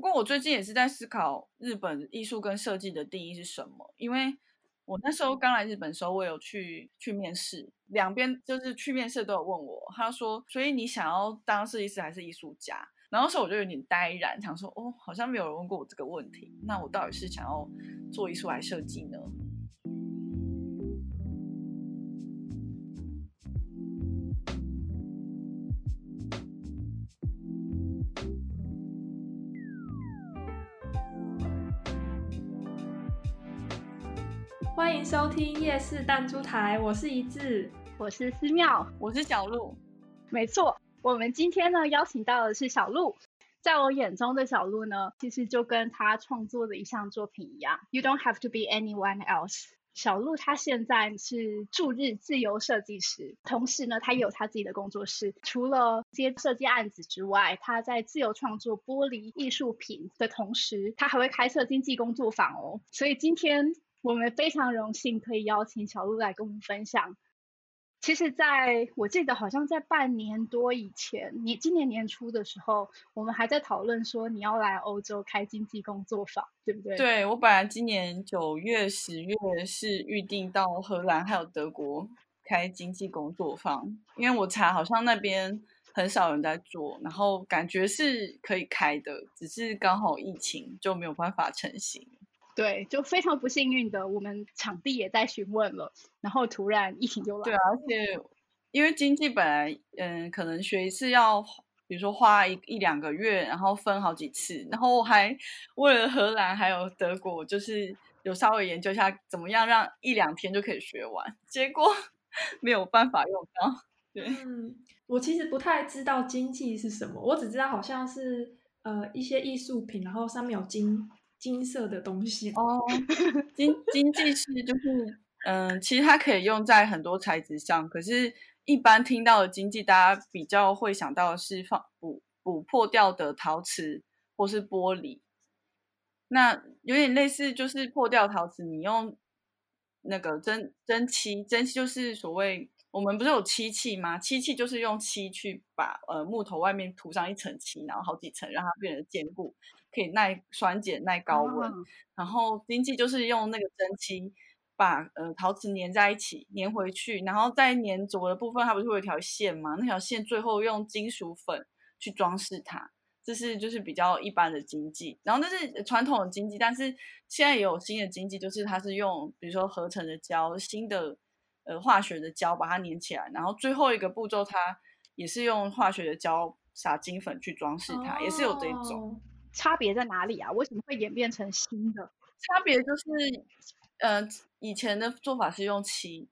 不过我最近也是在思考日本艺术跟设计的定义是什么，因为我那时候刚来日本的时候，我有去去面试，两边就是去面试都有问我，他说，所以你想要当设计师还是艺术家？然后那时候我就有点呆然，想说，哦，好像没有人问过我这个问题，那我到底是想要做艺术还是设计呢？欢迎收听夜市弹珠台，我是一致，我是思妙，我是小鹿。没错，我们今天呢邀请到的是小鹿。在我眼中的小鹿呢，其实就跟他创作的一项作品一样，You don't have to be anyone else。小鹿他现在是驻日自由设计师，同时呢，他也有他自己的工作室。除了接设计案子之外，他在自由创作玻璃艺术品的同时，他还会开设经济工作坊哦。所以今天。我们非常荣幸可以邀请小鹿来跟我们分享。其实，在我记得好像在半年多以前，你今年年初的时候，我们还在讨论说你要来欧洲开经济工作坊，对不对？对，我本来今年九月、十月是预定到荷兰还有德国开经济工作坊，因为我查好像那边很少人在做，然后感觉是可以开的，只是刚好疫情就没有办法成型。对，就非常不幸运的，我们场地也在询问了，然后突然疫情就来了。对啊，而且因为经济本来，嗯，可能学一次要，比如说花一一两个月，然后分好几次，然后我还为了荷兰还有德国，就是有稍微研究一下怎么样让一两天就可以学完，结果 没有办法用到。对，嗯，我其实不太知道经济是什么，我只知道好像是呃一些艺术品，然后上面有金。金色的东西哦，经经济是就是嗯，其实它可以用在很多材质上，可是，一般听到的经济，大家比较会想到的是放补补破掉的陶瓷或是玻璃。那有点类似，就是破掉陶瓷，你用那个蒸蒸漆，蒸漆就是所谓我们不是有漆器吗？漆器就是用漆去把呃木头外面涂上一层漆，然后好几层让它变得坚固。可以耐酸碱、耐高温，哦、然后经济就是用那个蒸汽把呃陶瓷粘在一起，粘回去，然后再粘着的部分，它不是会有一条线吗？那条线最后用金属粉去装饰它，这是就是比较一般的经济。然后那是传统的经济，但是现在也有新的经济，就是它是用比如说合成的胶、新的呃化学的胶把它粘起来，然后最后一个步骤它也是用化学的胶撒金粉去装饰它，哦、也是有这一种。差别在哪里啊？为什么会演变成新的？差别就是，呃，以前的做法是用漆，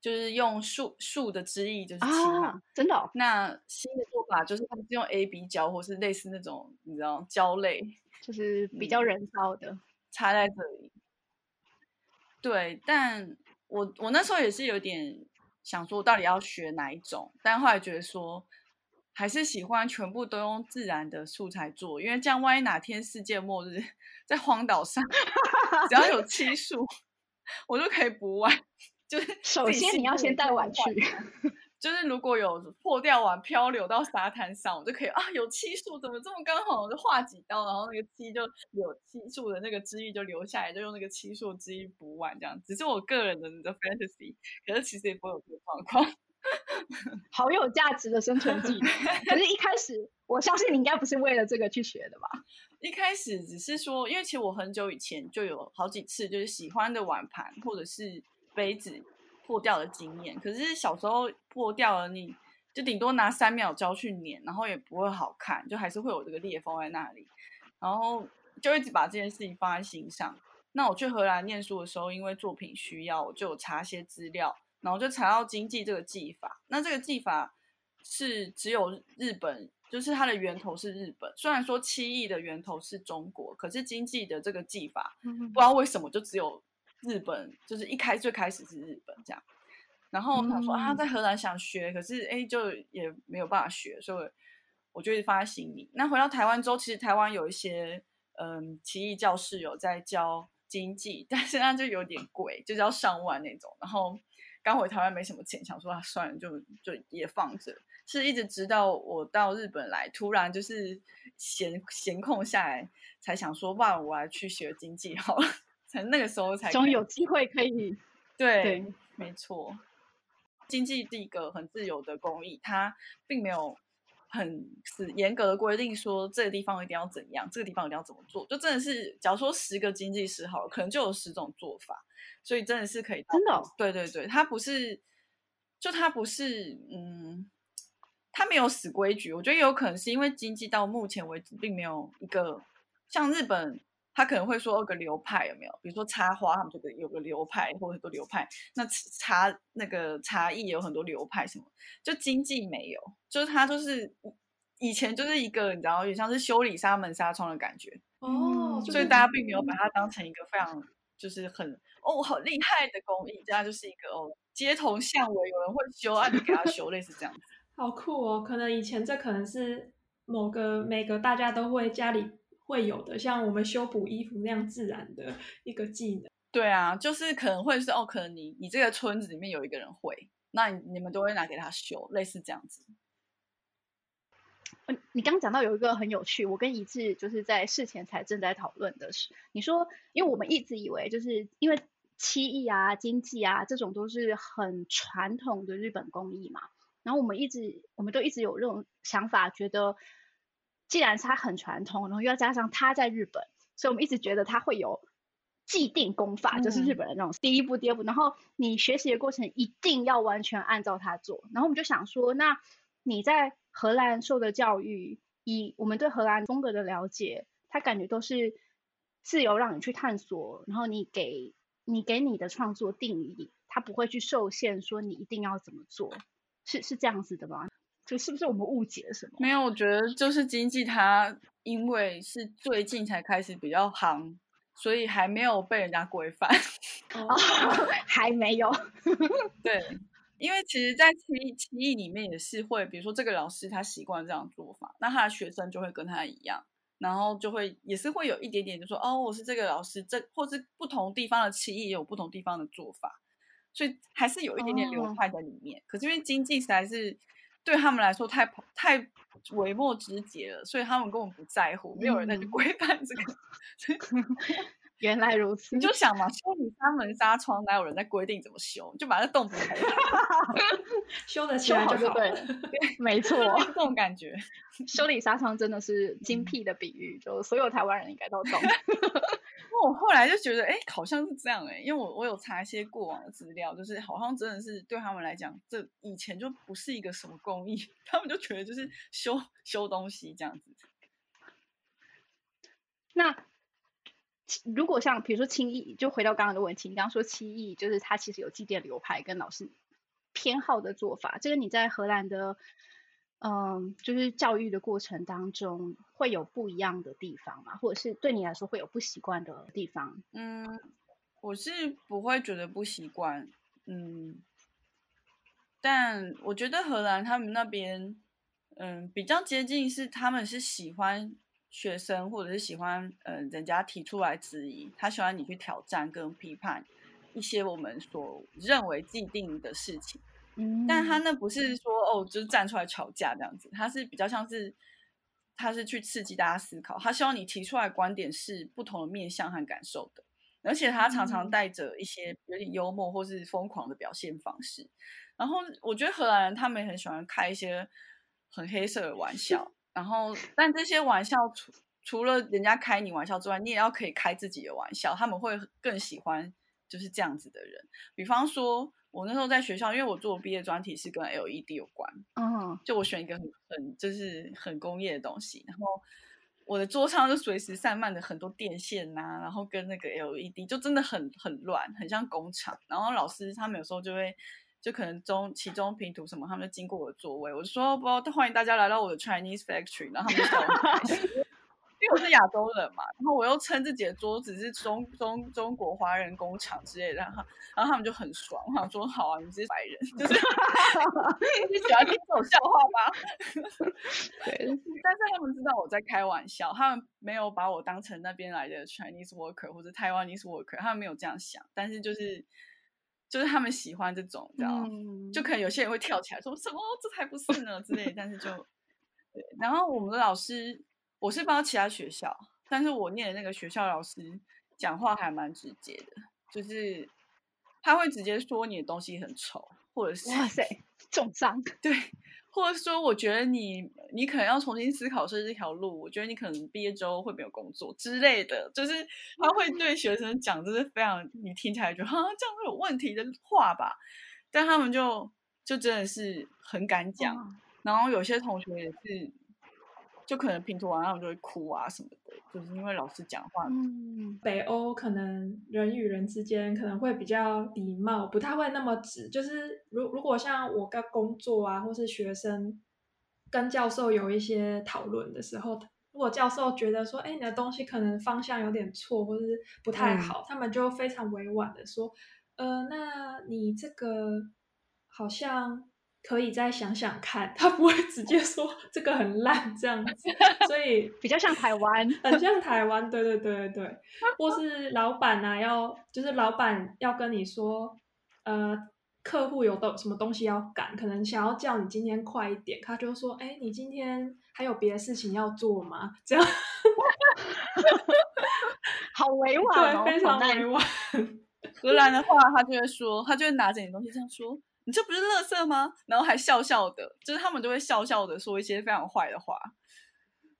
就是用树树的汁液就是漆嘛，啊、真的、哦。那新的做法就是他们是用 A B 胶，或是类似那种你知道胶类，就是比较人造的，插在这里。对，但我我那时候也是有点想说，到底要学哪一种？但后来觉得说。还是喜欢全部都用自然的素材做，因为这样万一哪天世界末日，在荒岛上，只要有漆树，我就可以补碗。就是首先你要先带碗去，就是如果有破掉碗漂流到沙滩上，我就可以啊，有漆树，怎么这么刚好？我就画几刀，然后那个漆就有漆树的那个汁液就留下来，就用那个漆树汁液补碗，这样只是我个人的的 fantasy，可是其实也不会有这个状况。好有价值的生存技能，可是，一开始我相信你应该不是为了这个去学的吧？一开始只是说，因为其实我很久以前就有好几次就是喜欢的碗盘或者是杯子破掉的经验，可是小时候破掉了，你就顶多拿三秒胶去粘，然后也不会好看，就还是会有这个裂缝在那里，然后就一直把这件事情放在心上。那我去荷兰念书的时候，因为作品需要，我就有查一些资料。然后就查到经济这个技法，那这个技法是只有日本，就是它的源头是日本。虽然说七艺的源头是中国，可是经济的这个技法，不知道为什么就只有日本，就是一开最开始是日本这样。然后他说他在荷兰想学，可是哎，就也没有办法学，所以我就一直放在心里。那回到台湾之后，其实台湾有一些嗯奇艺教室有在教经济，但是那就有点贵，就是要上万那种，然后。刚回台湾没什么钱，想说啊，算了，就就也放着。是一直直到我到日本来，突然就是闲闲空下来，才想说，哇，我来去学经济好了。才那个时候才终于有机会可以。对，对没错。经济是一个很自由的工艺，它并没有很死严格的规定说这个地方一定要怎样，这个地方一定要怎么做。就真的是，假如说十个经济师好了，可能就有十种做法，所以真的是可以。真的哦？对对对，他不是，就他不是，嗯，他没有死规矩。我觉得有可能是因为经济到目前为止并没有一个像日本。他可能会说有个流派有没有？比如说插花，他们这个有个流派或者很多流派。那茶那个茶艺有很多流派，什么就经济没有，就是他就是以前就是一个你知道，有点像是修理纱门纱窗的感觉哦，所以大家并没有把它当成一个非常就是很哦好厉害的工艺，这样就是一个哦街头巷尾有人会修啊，你给他修类似这样子，好酷哦。可能以前这可能是某个每个大家都会家里。会有的，像我们修补衣服那样自然的一个技能。对啊，就是可能会是哦，可能你你这个村子里面有一个人会，那你你们都会拿给他修，类似这样子。嗯，你刚刚讲到有一个很有趣，我跟一致就是在事前才正在讨论的是，你说，因为我们一直以为就是因为漆艺啊、经济啊这种都是很传统的日本工艺嘛，然后我们一直我们都一直有这种想法，觉得。既然是它很传统，然后又要加上它在日本，所以我们一直觉得它会有既定功法，嗯、就是日本的那种第一步、第二步，然后你学习的过程一定要完全按照它做。然后我们就想说，那你在荷兰受的教育，以我们对荷兰风格的了解，它感觉都是自由让你去探索，然后你给你给你的创作定义，它不会去受限，说你一定要怎么做，是是这样子的吗？就是不是我们误解了什么？没有，我觉得就是经济，它因为是最近才开始比较行，所以还没有被人家规范。哦，还没有。对，因为其实，在漆漆艺里面也是会，比如说这个老师他习惯这样做法，那他的学生就会跟他一样，然后就会也是会有一点点，就说哦，我是这个老师，这或是不同地方的棋艺也有不同地方的做法，所以还是有一点点流派在里面。哦，可是因为经济实在是。对他们来说太太微末之节了，所以他们根本不在乎，没有人再去规范这个。嗯、原来如此，你就想嘛，修理三门纱窗，哪有人在规定怎么修？就把那洞补开，修得起来就好对了。没错，这种感觉。修理纱窗真的是精辟的比喻，嗯、就所有台湾人应该都懂。我后来就觉得，哎，好像是这样哎，因为我我有查一些过往的资料，就是好像真的是对他们来讲，这以前就不是一个什么工艺，他们就觉得就是修修东西这样子。那如果像比如说漆艺，就回到刚刚的问题，你刚刚说漆艺就是它其实有既定流派跟老师偏好的做法，这个你在荷兰的。嗯，就是教育的过程当中会有不一样的地方嘛，或者是对你来说会有不习惯的地方？嗯，我是不会觉得不习惯，嗯，但我觉得荷兰他们那边，嗯，比较接近是他们是喜欢学生或者是喜欢，嗯，人家提出来质疑，他喜欢你去挑战跟批判一些我们所认为既定的事情。但他那不是说哦，就是站出来吵架这样子，他是比较像是，他是去刺激大家思考，他希望你提出来观点是不同的面向和感受的，而且他常常带着一些有点幽默或是疯狂的表现方式。然后我觉得荷兰人他们也很喜欢开一些很黑色的玩笑，然后但这些玩笑除除了人家开你玩笑之外，你也要可以开自己的玩笑，他们会更喜欢就是这样子的人，比方说。我那时候在学校，因为我做毕业专题是跟 LED 有关，嗯，就我选一个很很就是很工业的东西，然后我的桌上就随时散漫着很多电线呐、啊，然后跟那个 LED 就真的很很乱，很像工厂。然后老师他们有时候就会就可能中其中拼图什么，他们就经过我的座位，我就说不欢迎大家来到我的 Chinese Factory，然后他们就笑很开心。是亚洲人嘛，然后我又称自己的桌子是中中中国华人工厂之类的，然后然后他们就很爽，我想说好啊，你们是白人，就是 你喜欢听这种笑话吗？对，但是他们知道我在开玩笑，他们没有把我当成那边来的 Chinese worker 或者 Taiwanese worker，他们没有这样想，但是就是就是他们喜欢这种，知道吗？嗯、就可能有些人会跳起来说什么这才不是呢之类，但是就对。然后我们的老师，我是不知道其他学校，但是我念的那个学校老师讲话还蛮直接的，就是他会直接说你的东西很丑，或者是哇塞重伤，对。或者说，我觉得你你可能要重新思考设计这条路。我觉得你可能毕业之后会没有工作之类的，就是他会对学生讲，就是非常你听起来觉得 哈这样会有问题的话吧。但他们就就真的是很敢讲，嗯、然后有些同学也是。就可能拼图完，他们就会哭啊什么的，就是因为老师讲话。嗯，北欧可能人与人之间可能会比较礼貌，不太会那么直。就是如如果像我跟工作啊，或是学生跟教授有一些讨论的时候，如果教授觉得说，哎，你的东西可能方向有点错，或者是不太好，嗯、他们就非常委婉的说，呃，那你这个好像。可以再想想看，他不会直接说这个很烂这样子，所以比较像台湾，很像台湾，对对对对对，或是老板啊，要就是老板要跟你说，呃，客户有的什么东西要赶，可能想要叫你今天快一点，他就说，哎，你今天还有别的事情要做吗？这样，好委婉哦，对，非常委婉。荷兰的话，他就会说，他就会拿着你东西这样说。你这不是垃圾吗？然后还笑笑的，就是他们都会笑笑的说一些非常坏的话。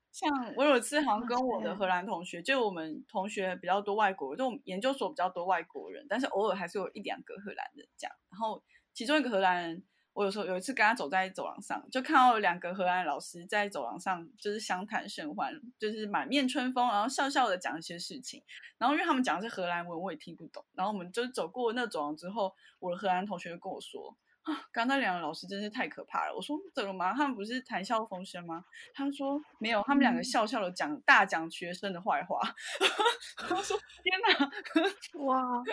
像 我有一次好像跟我的荷兰同学，就我们同学比较多外国人，就我们研究所比较多外国人，但是偶尔还是有一两个荷兰人这样。然后其中一个荷兰人，我有时候有一次跟他走在走廊上，就看到两个荷兰老师在走廊上就是相谈甚欢，就是满面春风，然后笑笑的讲一些事情。然后因为他们讲的是荷兰文，我也听不懂。然后我们就走过那走廊之后，我的荷兰同学就跟我说。啊，刚那两个老师真是太可怕了。我说怎么吗？他们不是谈笑风生吗？他们说没有，他们两个笑笑的讲大讲学生的坏话。他说天哪，哇！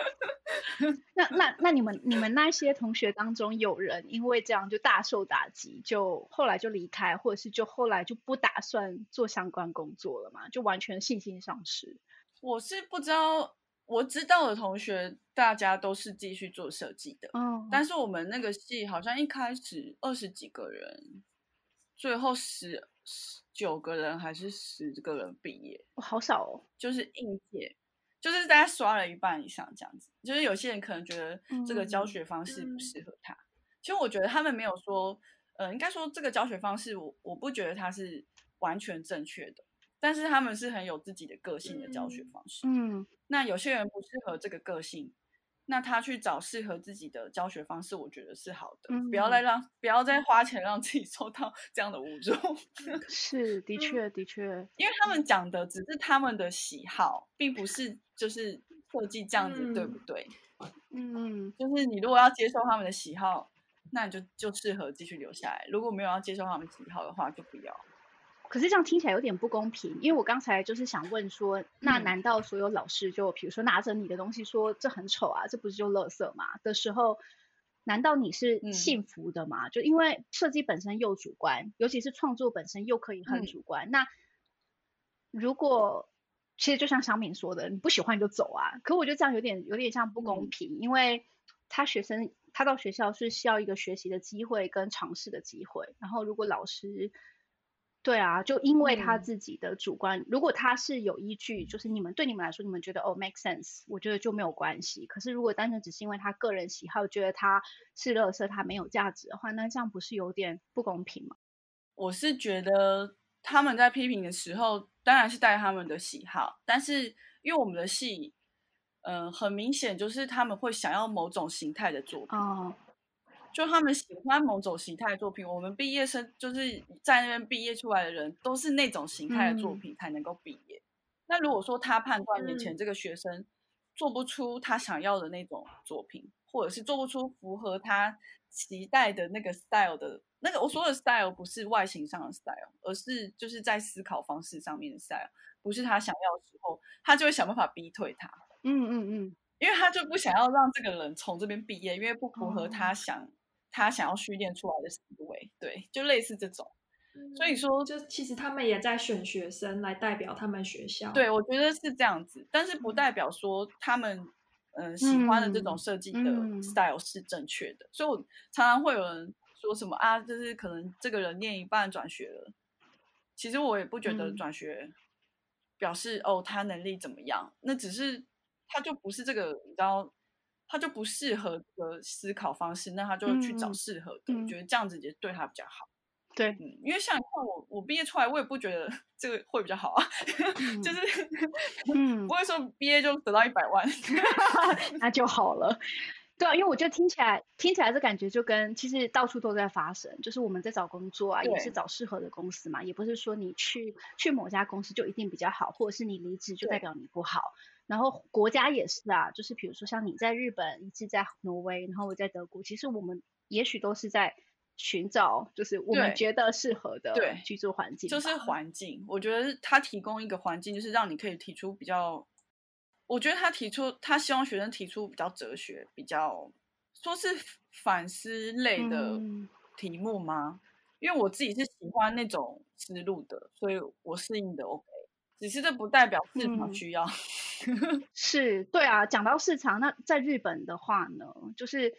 那那那你们你们那些同学当中有人因为这样就大受打击，就后来就离开，或者是就后来就不打算做相关工作了嘛？就完全信心丧失。我是不知道。我知道的同学，大家都是继续做设计的。嗯，但是我们那个系好像一开始二十几个人，最后十十九个人还是十个人毕业。哦，好少哦，就是应届，就是大家刷了一半以上这样子。就是有些人可能觉得这个教学方式不适合他。嗯，其实我觉得他们没有说，呃，应该说这个教学方式我，我我不觉得它是完全正确的。但是他们是很有自己的个性的教学方式。嗯，那有些人不适合这个个性，那他去找适合自己的教学方式，我觉得是好的。嗯，不要再让不要再花钱让自己受到这样的侮辱。是，的确，的确，因为他们讲的只是他们的喜好，并不是就是设计这样子，嗯，对不对？嗯，就是你如果要接受他们的喜好，那你就就适合继续留下来；如果没有要接受他们喜好的话，就不要。可是这样听起来有点不公平，因为我刚才就是想问说，那难道所有老师就比如说拿着你的东西说这很丑啊，这不是就垃圾嘛？的时候，难道你是幸福的吗？嗯、就因为设计本身又主观，尤其是创作本身又可以很主观。嗯、那如果其实就像小敏说的，你不喜欢你就走啊。可我觉得这样有点有点像不公平，嗯、因为他学生他到学校是需要一个学习的机会跟尝试的机会，然后如果老师。对啊，就因为他自己的主观，嗯、如果他是有依据，就是你们对你们来说，你们觉得哦 make sense，我觉得就没有关系。可是如果单纯只是因为他个人喜好，觉得他是垃圾，他没有价值的话，那这样不是有点不公平吗？我是觉得他们在批评的时候，当然是带他们的喜好，但是因为我们的戏，嗯、呃，很明显就是他们会想要某种形态的作品。哦就他们喜欢某种形态的作品，我们毕业生就是在那边毕业出来的人，都是那种形态的作品才能够毕业。嗯、那如果说他判断眼前这个学生做不出他想要的那种作品，嗯、或者是做不出符合他期待的那个 style 的那个，我说的 style 不是外形上的 style，而是就是在思考方式上面的 style，不是他想要的时候，他就会想办法逼退他。嗯嗯嗯，因为他就不想要让这个人从这边毕业，因为不符合他想。嗯他想要训练出来的思维，对，就类似这种。嗯、所以说，就其实他们也在选学生来代表他们学校。对，我觉得是这样子，但是不代表说他们嗯、呃、喜欢的这种设计的 style 是正确的。嗯、所以我常常会有人说什么啊，就是可能这个人念一半转学了，其实我也不觉得转学表示、嗯、哦他能力怎么样，那只是他就不是这个，你知道。他就不适合的思考方式，那他就去找适合的。觉得这样子也对他比较好。对，嗯，因为像你看我，我毕业出来，我也不觉得 这个会比较好啊。嗯、就是，嗯，不会说毕业就得到一百万，那就好了。对啊，因为我觉得听起来，听起来这感觉就跟其实到处都在发生，就是我们在找工作啊，也是找适合的公司嘛，也不是说你去去某家公司就一定比较好，或者是你离职就代表你不好。然后国家也是啊，就是比如说像你在日本，一直在挪威，然后我在德国，其实我们也许都是在寻找，就是我们觉得适合的居住环境。就是环境，我觉得他提供一个环境，就是让你可以提出比较，我觉得他提出，他希望学生提出比较哲学、比较说是反思类的题目吗？嗯、因为我自己是喜欢那种思路的，所以我适应的 OK。只是这不代表市场需要，嗯、是对啊。讲到市场，那在日本的话呢，就是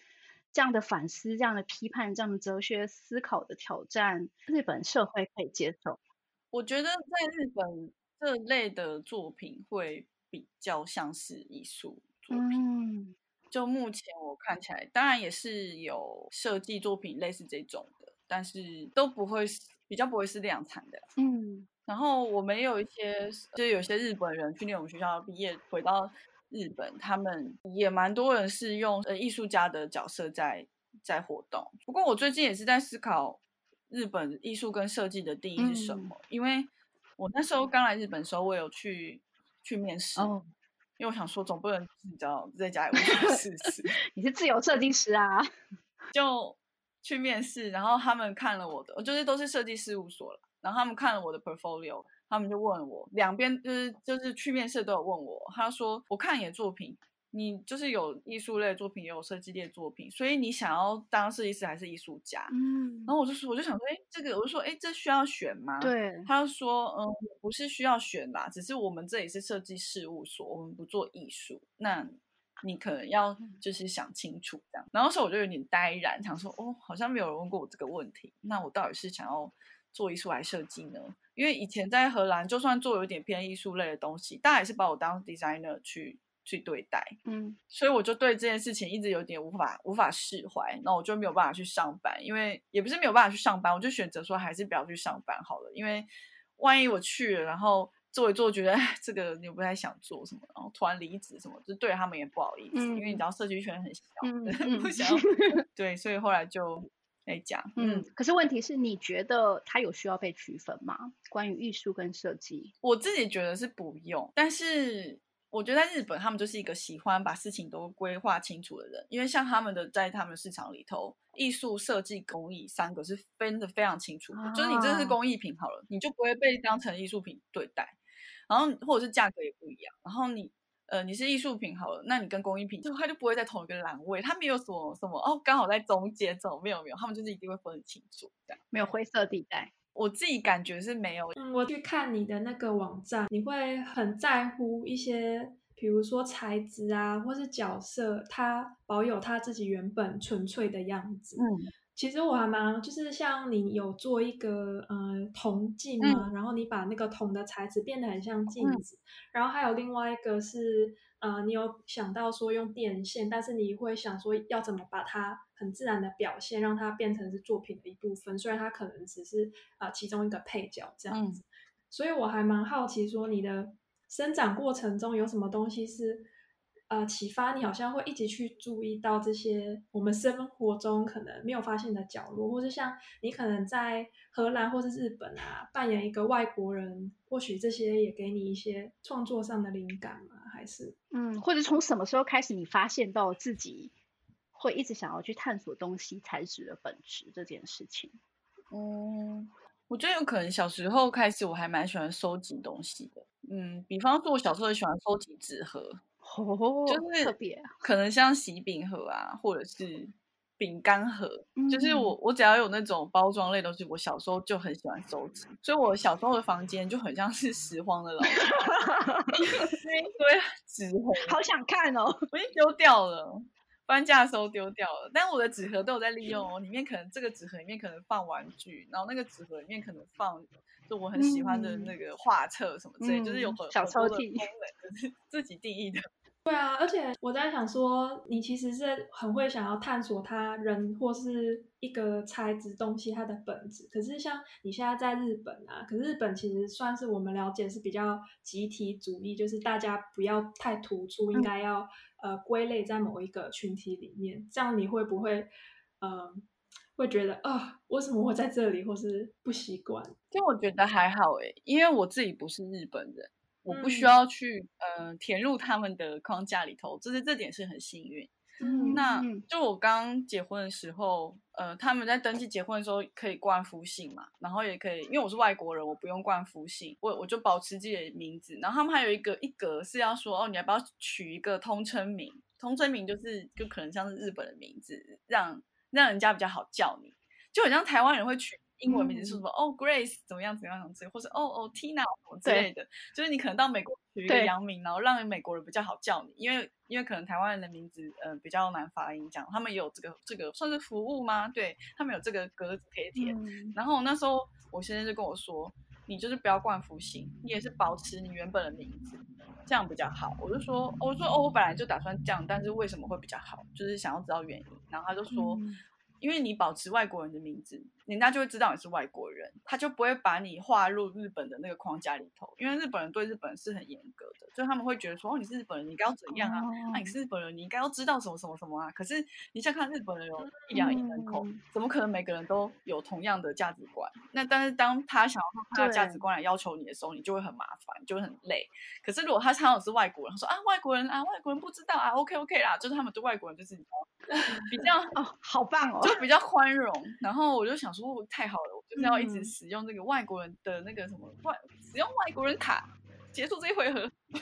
这样的反思、这样的批判、这样的哲学思考的挑战，日本社会可以接受。我觉得在日本这类的作品会比较像是艺术作品。嗯、就目前我看起来，当然也是有设计作品类似这种的，但是都不会是比较不会是量产的。嗯。然后我们也有一些，就是有些日本人去念我们学校毕业回到日本，他们也蛮多人是用呃艺术家的角色在在活动。不过我最近也是在思考日本艺术跟设计的定义是什么，嗯、因为我那时候刚来日本的时候，我有去去面试，哦、因为我想说总不能你知道在家里试试。你是自由设计师啊，就去面试，然后他们看了我的，就是都是设计事务所了。然后他们看了我的 portfolio，他们就问我，两边就是就是去面试都有问我，他说我看你的作品，你就是有艺术类的作品，也有设计类的作品，所以你想要当设计师还是艺术家？嗯，然后我就说，我就想说，哎，这个我就说，哎，这需要选吗？对，他就说，嗯，不是需要选啦，只是我们这里是设计事务所，我们不做艺术，那你可能要就是想清楚这样。然后那时候我就有点呆然，想说，哦，好像没有人问过我这个问题，那我到底是想要？做艺术来设计呢？因为以前在荷兰，就算做有点偏艺术类的东西，大家还是把我当 designer 去去对待。嗯，所以我就对这件事情一直有点无法无法释怀。那我就没有办法去上班，因为也不是没有办法去上班，我就选择说还是不要去上班好了。因为万一我去了，然后做一做，觉得这个你不太想做什么，然后突然离职什么，就对他们也不好意思。嗯、因为你知道设计圈很小，嗯、不想要。对，所以后来就。来讲，嗯，可是问题是你觉得他有需要被区分吗？关于艺术跟设计，我自己觉得是不用。但是我觉得在日本，他们就是一个喜欢把事情都规划清楚的人，因为像他们的在他们市场里头，艺术、设计、工艺三个是分的非常清楚的，啊、就是你这是工艺品好了，你就不会被当成艺术品对待，然后或者是价格也不一样，然后你。呃，你是艺术品好了，那你跟工艺品就它就不会在同一个栏位，它没有什么什么哦，刚好在中间这种没有没有，他们就是一定会分很清楚，这样没有灰色地带。我自己感觉是没有。嗯，我去看你的那个网站，你会很在乎一些，比如说材质啊，或是角色，它保有它自己原本纯粹的样子。嗯。其实我还蛮，就是像你有做一个呃铜镜嘛，嗯、然后你把那个铜的材质变得很像镜子，嗯、然后还有另外一个是呃，你有想到说用电线，但是你会想说要怎么把它很自然的表现，让它变成是作品的一部分，虽然它可能只是呃其中一个配角这样子，嗯、所以我还蛮好奇说你的生长过程中有什么东西是。呃，启发你好像会一直去注意到这些我们生活中可能没有发现的角落，或是像你可能在荷兰或是日本啊，扮演一个外国人，或许这些也给你一些创作上的灵感吗？还是嗯，或者从什么时候开始你发现到自己会一直想要去探索东西材质的本质这件事情？嗯，我觉得有可能小时候开始我还蛮喜欢收集东西的，嗯，比方说我小时候喜欢收集纸盒。哦，就是特别，可能像喜饼盒啊，或者是饼干盒，嗯、就是我我只要有那种包装类东西，我小时候就很喜欢收集，所以我小时候的房间就很像是拾荒的老人，因为纸纸盒，好想看哦，我已经丢掉了。搬家的时候丢掉了，但我的纸盒都有在利用哦。里面可能这个纸盒里面可能放玩具，然后那个纸盒里面可能放就我很喜欢的那个画册什么之类，嗯、就是有很小抽屉，就是自己定义的。对啊，而且我在想说，你其实是很会想要探索他人或是一个材质东西它的本质。可是像你现在在日本啊，可是日本其实算是我们了解是比较集体主义，就是大家不要太突出，应该要、嗯、呃归类在某一个群体里面。这样你会不会呃会觉得啊、呃，为什么会在这里，或是不习惯？就我觉得还好诶，因为我自己不是日本人。我不需要去呃填入他们的框架里头，就是这点是很幸运。嗯，那就我刚结婚的时候，呃，他们在登记结婚的时候可以冠夫姓嘛，然后也可以，因为我是外国人，我不用冠夫姓，我我就保持自己的名字。然后他们还有一个一格是要说，哦，你要不要取一个通称名？通称名就是就可能像是日本的名字，让让人家比较好叫你，就很像台湾人会取。英文名字是什么？哦、嗯 oh,，Grace 怎么样？怎么样？之类，或是哦哦，Tina 什么之类的。就是你可能到美国取一个洋名，然后让美国人比较好叫你，因为因为可能台湾人的名字嗯、呃、比较难发音，讲他们也有这个这个算是服务吗？对他们有这个格子可以填。嗯、然后那时候我先生就跟我说，你就是不要冠夫姓，你也是保持你原本的名字，这样比较好。我就说，我说哦，我本来就打算这样，但是为什么会比较好？就是想要知道原因。然后他就说。嗯因为你保持外国人的名字，人家就会知道你是外国人，他就不会把你划入日本的那个框架里头。因为日本人对日本人是很严格的，就他们会觉得说，哦，你是日本人，你应该要怎样啊？那、oh. 啊、你是日本人，你应该要知道什么什么什么啊？可是你想看日本人有一两亿人口，mm. 怎么可能每个人都有同样的价值观？那但是当他想要用他的价值观来要求你的时候，你就会很麻烦，就会很累。可是如果他常常是外国人，他说啊，外国人啊，外国人不知道啊，OK OK 啦，就是他们对外国人就是比较 哦，好棒哦。就比较宽容，然后我就想说，太好了，我就是要一直使用这个外国人的那个什么外，使用外国人卡结束这一回合。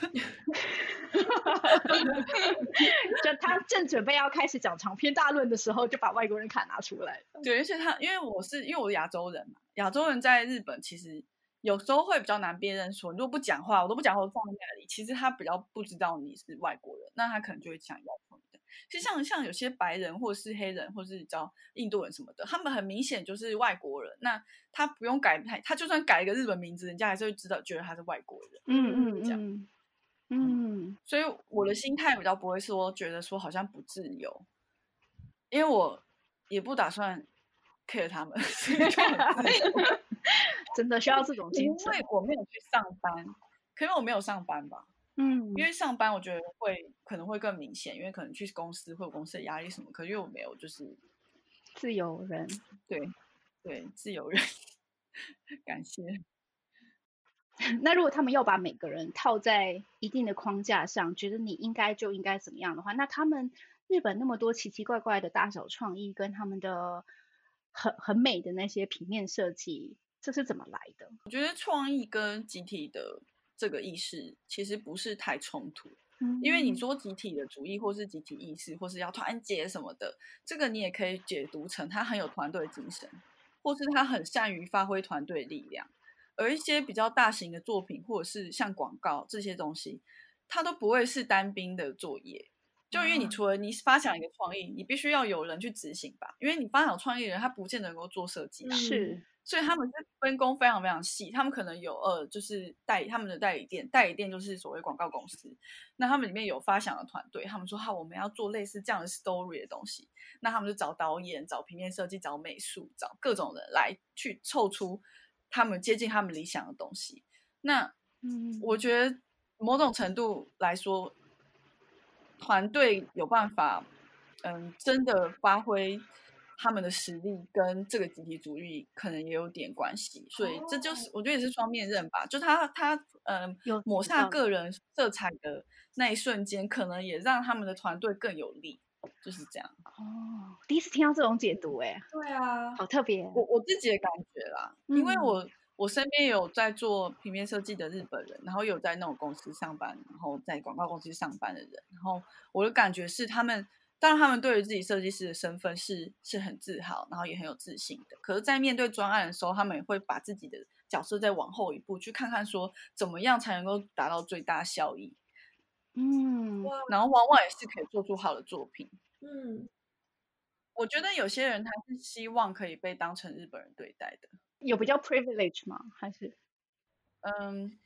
就他正准备要开始讲长篇大论的时候，就把外国人卡拿出来。对，而且他因为我是因为我是亚洲人嘛，亚洲人在日本其实有时候会比较难辨认说，你如果不讲话，我都不讲话，我放在那里，其实他比较不知道你是外国人，那他可能就会想要求就像像有些白人或者是黑人或者是叫印度人什么的，他们很明显就是外国人。那他不用改，他他就算改一个日本名字，人家还是会知道，觉得他是外国人。嗯嗯这样，嗯。所以我的心态比较不会说觉得说好像不自由，因为我也不打算 care 他们。真的需要这种精神。因为我没有去上班，可能我没有上班吧。嗯，因为上班我觉得会可能会更明显，因为可能去公司会有公司的压力什么。可是因为我没有，就是自由人，对对，自由人，感谢。那如果他们要把每个人套在一定的框架上，觉得你应该就应该怎么样的话，那他们日本那么多奇奇怪怪的大小创意，跟他们的很很美的那些平面设计，这是怎么来的？我觉得创意跟集体的。这个意识其实不是太冲突，嗯，因为你说集体的主义或是集体意识，或是要团结什么的，这个你也可以解读成他很有团队精神，或是他很善于发挥团队力量。而一些比较大型的作品，或者是像广告这些东西，它都不会是单兵的作业，就因为你除了你发想一个创意，你必须要有人去执行吧，因为你发想创意的人，他不见得能够做设计，是。所以他们是分工非常非常细，他们可能有呃，就是代理他们的代理店，代理店就是所谓广告公司。那他们里面有发想的团队，他们说好，我们要做类似这样的 story 的东西，那他们就找导演、找平面设计、找美术、找各种人来去凑出他们接近他们理想的东西。那嗯，我觉得某种程度来说，团队有办法，嗯，真的发挥。他们的实力跟这个集体主义可能也有点关系，所以这就是我觉得也是双面刃吧。就他他嗯，呃、抹下个人色彩的那一瞬间，可能也让他们的团队更有力，就是这样。哦，第一次听到这种解读，哎，对啊，好特别。我我自己的感觉啦，嗯、因为我我身边有在做平面设计的日本人，然后有在那种公司上班，然后在广告公司上班的人，然后我的感觉是他们。当然，他们对于自己设计师的身份是是很自豪，然后也很有自信的。可是，在面对专案的时候，他们也会把自己的角色再往后一步，去看看说怎么样才能够达到最大效益。嗯，然后往往也是可以做出好的作品。嗯，我觉得有些人他是希望可以被当成日本人对待的，有比较 privilege 吗？还是，嗯，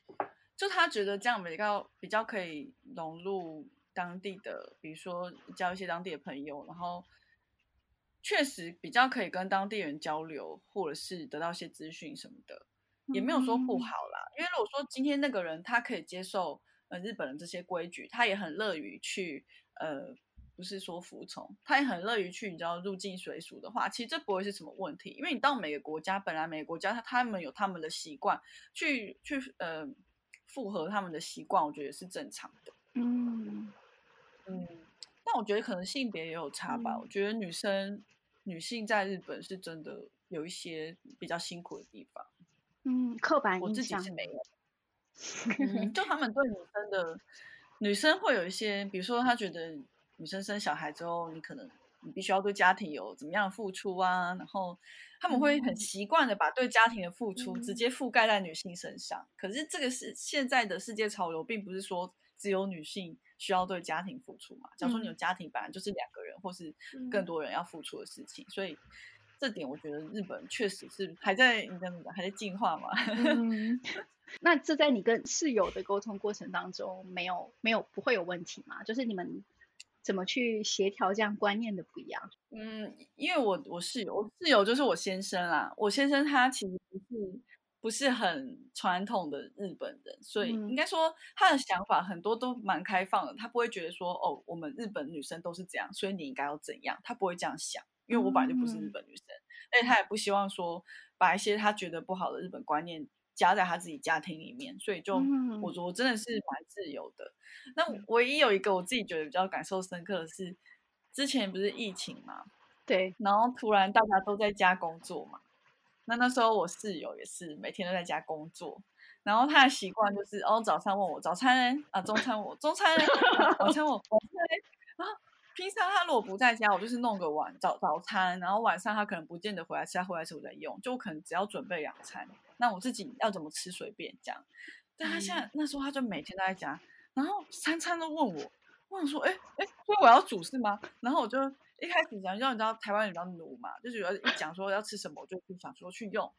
就他觉得这样比较比较可以融入当地的，比如说交一些当地的朋友，然后确实比较可以跟当地人交流，或者是得到一些资讯什么的，也没有说不好啦。嗯、因为如果说今天那个人他可以接受呃日本人这些规矩，他也很乐于去呃。不是说服从，他也很乐于去，你知道入境随俗的话，其实这不会是什么问题，因为你到每个国家，本来每个国家他他们有他们的习惯，去去呃符合他们的习惯，我觉得是正常的。嗯嗯，但我觉得可能性别也有差吧。嗯、我觉得女生女性在日本是真的有一些比较辛苦的地方。嗯，刻板印象我自己是没有。嗯，就他们对女生的女生会有一些，比如说他觉得。女生生小孩之后，你可能你必须要对家庭有怎么样的付出啊，然后他们会很习惯的把对家庭的付出直接覆盖在女性身上。嗯、可是这个是现在的世界潮流，并不是说只有女性需要对家庭付出嘛。假如说你有家庭，本来就是两个人或是更多人要付出的事情，嗯、所以这点我觉得日本确实是还在你的还在进化嘛。嗯、那这在你跟室友的沟通过程当中，没有没有不会有问题吗？就是你们。怎么去协调这样观念的不一样？嗯，因为我我室友，我室友就是我先生啦。我先生他其实不是不是很传统的日本人，所以应该说他的想法很多都蛮开放的。他不会觉得说哦，我们日本女生都是这样，所以你应该要怎样？他不会这样想，因为我本来就不是日本女生，而且他也不希望说把一些他觉得不好的日本观念。加在他自己家庭里面，所以就、嗯、我我真的是蛮自由的。那唯一有一个我自己觉得比较感受深刻的是，之前不是疫情嘛，对，然后突然大家都在家工作嘛，那那时候我室友也是每天都在家工作，然后他的习惯就是哦，早上问我早餐呢啊，中餐我中餐呢，晚餐我晚餐呢，然后。平常他如果不在家，我就是弄个晚早早餐，然后晚上他可能不见得回来吃，他回来时我在用，就我可能只要准备两餐，那我自己要怎么吃随便这样。但他现在、嗯、那时候他就每天都在家，然后三餐都问我，我想说，哎哎，所以我要煮是吗？然后我就一开始讲，因为你知道台湾人比较奴嘛，就觉得一讲说要吃什么，我就不想说去用，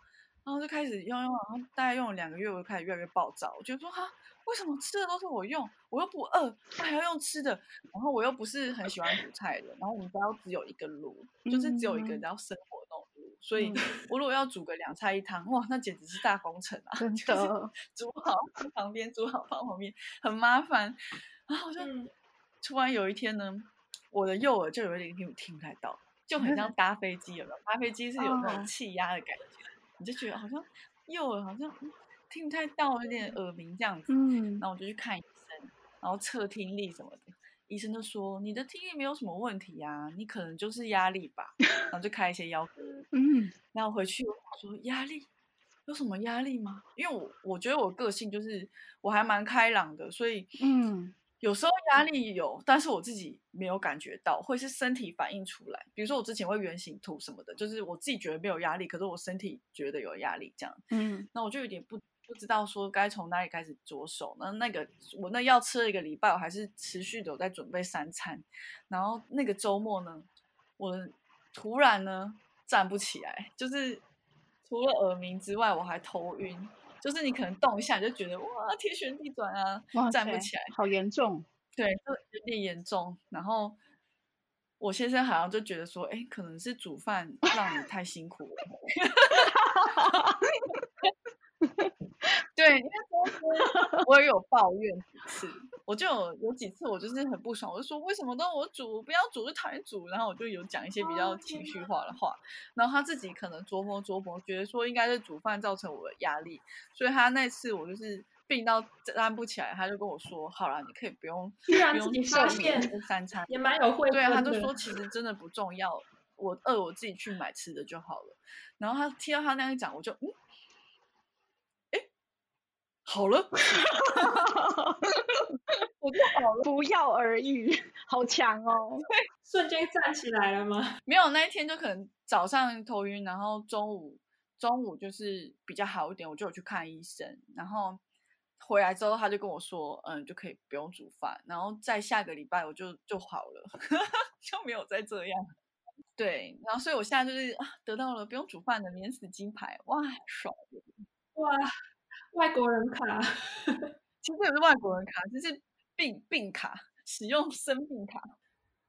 然后就开始用用，然后大概用了两个月，我就开始越来越暴躁，我觉得说哈。为什么吃的都是我用，我又不饿，他还要用吃的，然后我又不是很喜欢煮菜的，然后我们家又只有一个炉，就是只有一个然后生活的那种炉，所以我如果要煮个两菜一汤，哇，那简直是大工程啊！真的，就 煮好放旁边，煮好放旁边，很麻烦。然后就突然有一天呢，我的右耳就有一点听听不太到，就很像 搭飞机，有没有？搭飞机是有那种气压的感觉，你就觉得好像右耳好像。听不太到，有点耳鸣这样子。嗯，然后我就去看医生，然后测听力什么的。医生就说你的听力没有什么问题啊，你可能就是压力吧。然后就开一些药。嗯，然后回去我说压力有什么压力吗？因为我我觉得我个性就是我还蛮开朗的，所以嗯。有时候压力有，但是我自己没有感觉到，会是身体反应出来。比如说我之前会圆形吐什么的，就是我自己觉得没有压力，可是我身体觉得有压力这样。嗯，那我就有点不不知道说该从哪里开始着手。那那个我那药吃了一个礼拜，我还是持续的有在准备三餐。然后那个周末呢，我突然呢站不起来，就是除了耳鸣之外，我还头晕。就是你可能动一下，你就觉得哇，天旋地转啊，站不起来，好严重。对，就有点严重。然后我先生好像就觉得说，哎，可能是煮饭让你太辛苦了。对，因为公司 我也有抱怨几次，我就有有几次我就是很不爽，我就说为什么都我煮，不要煮就讨厌煮，然后我就有讲一些比较情绪化的话，然后他自己可能琢磨琢磨，觉得说应该是煮饭造成我的压力，所以他那次我就是病到站不起来，他就跟我说，好了，你可以不用不用设米三餐，也蛮有慧根的。对啊，他就说其实真的不重要，我饿我自己去买吃的就好了。然后他听到他那样一讲，我就嗯。好了，我就好了，不药而愈，好强哦！瞬间站起来了吗？没有，那一天就可能早上头晕，然后中午中午就是比较好一点，我就有去看医生，然后回来之后，他就跟我说，嗯，就可以不用煮饭，然后在下个礼拜我就就好了，就没有再这样。对，然后所以我现在就是啊，得到了不用煮饭的免死金牌，哇，爽！哇，外国人卡，其实也是外国人卡，就是病病卡，使用生病卡。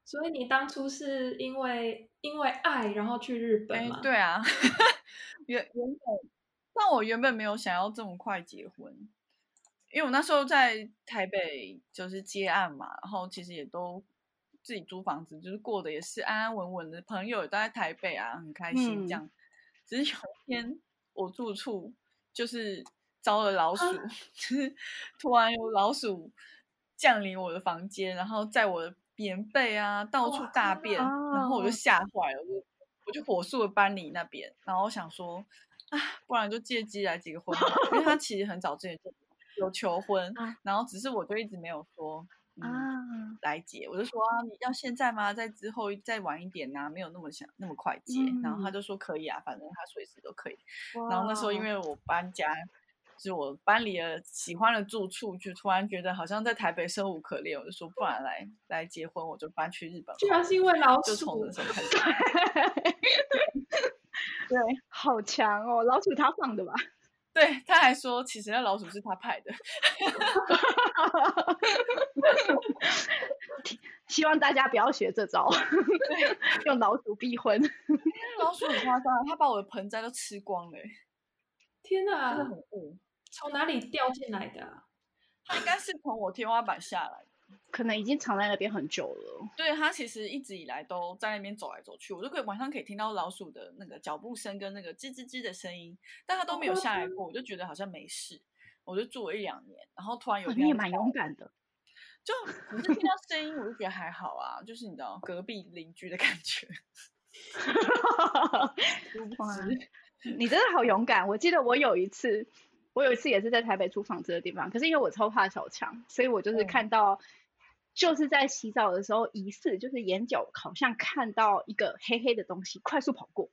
所以你当初是因为因为爱，然后去日本吗？对啊，原原本，但我原本没有想要这么快结婚，因为我那时候在台北就是接案嘛，然后其实也都自己租房子，就是过得也是安安稳稳的，朋友也都在台北啊，很开心这样。嗯、只是有一天我住处就是招了老鼠，啊、就是突然有老鼠降临我的房间，然后在我的。棉被啊，到处大便，然后我就吓坏了，我就我就火速的搬离那边，然后我想说，啊，不然就借机来结个婚，因为他 其实很早之前就有求婚，然后只是我就一直没有说，嗯，来结，我就说啊，你要现在吗？在之后再晚一点啊，没有那么想那么快结，然后他就说可以啊，反正他随时都可以，然后那时候因为我搬家。就我搬离了喜欢的住处，就突然觉得好像在台北生无可恋，我就说不然来来结婚，我就搬去日本。居然是因为老鼠，就从那时候开始。对，好强哦，老鼠他放的吧？对，他还说其实那老鼠是他派的。希望大家不要学这招，用老鼠逼婚。老鼠很夸张，他把我的盆栽都吃光了。天哪，真的很饿。从哪里掉进来的啊？它应该是从我天花板下来的，可能已经藏在那边很久了。对，它其实一直以来都在那边走来走去，我就可以晚上可以听到老鼠的那个脚步声跟那个吱吱吱的声音，但它都没有下来过，我就觉得好像没事。我就住了一两年，然后突然有一天，你也蛮勇敢的，就我是听到声音，我就觉得还好啊，就是你知道隔壁邻居的感觉。你真的好勇敢！我记得我有一次，我有一次也是在台北租房子的地方，可是因为我超怕小强，所以我就是看到，就是在洗澡的时候，疑似就是眼角好像看到一个黑黑的东西快速跑过，